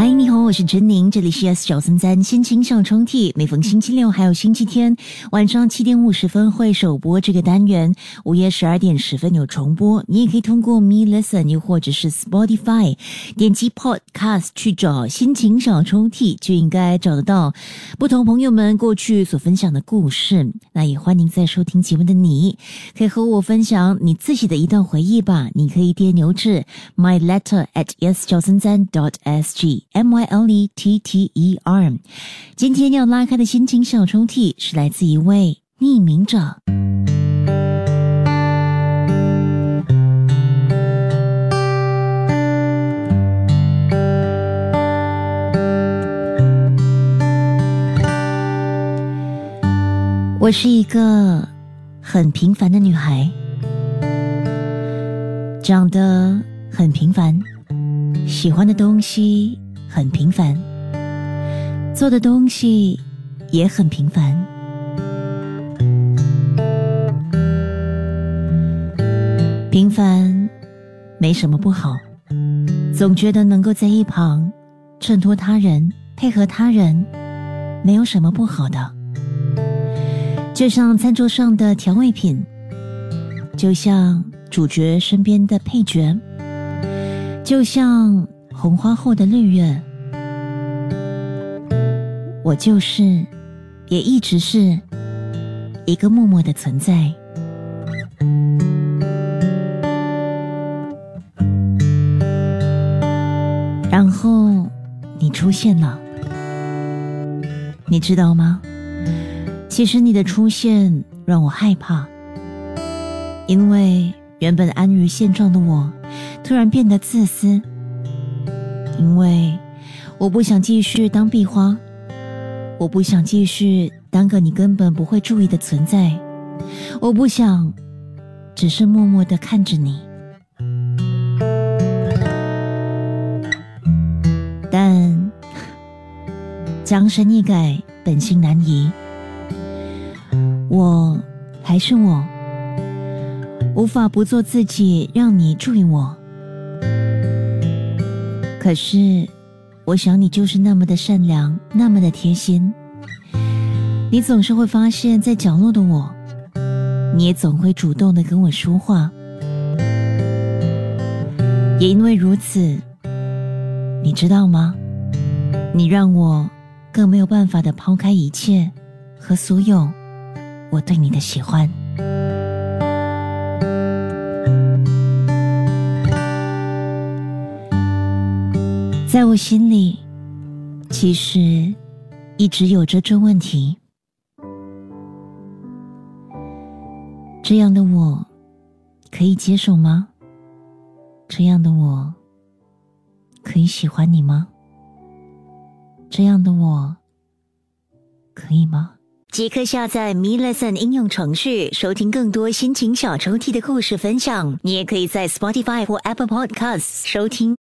嗨，你好，我是陈宁，这里是 S 小森三心情小抽屉。每逢星期六还有星期天晚上七点五十分会首播这个单元，午夜十二点十分有重播。你也可以通过 Me Listen 又或者是 Spotify 点击 Podcast 去找心情小抽屉，就应该找得到不同朋友们过去所分享的故事。那也欢迎在收听节目的你，可以和我分享你自己的一段回忆吧。你可以电牛至 My Letter at S 小森三 dot S G。M Y L E T T E R，今天要拉开的心情小抽屉是来自一位匿名者。我是一个很平凡的女孩，长得很平凡，喜欢的东西。很平凡，做的东西也很平凡。平凡没什么不好，总觉得能够在一旁衬托他人、配合他人，没有什么不好的。就像餐桌上的调味品，就像主角身边的配角，就像……红花后的绿叶，我就是，也一直是一个默默的存在。然后你出现了，你知道吗？其实你的出现让我害怕，因为原本安于现状的我，突然变得自私。因为我不想继续当壁花，我不想继续当个你根本不会注意的存在，我不想只是默默的看着你。但江山易改，本性难移，我还是我，无法不做自己，让你注意我。可是，我想你就是那么的善良，那么的贴心。你总是会发现，在角落的我，你也总会主动的跟我说话。也因为如此，你知道吗？你让我更没有办法的抛开一切和所有我对你的喜欢。在我心里，其实一直有着这问题：这样的我可以接受吗？这样的我可以喜欢你吗？这样的我可以吗？即刻下载 Me Lesson 应用程序，收听更多心情小抽屉的故事分享。你也可以在 Spotify 或 Apple Podcasts 收听。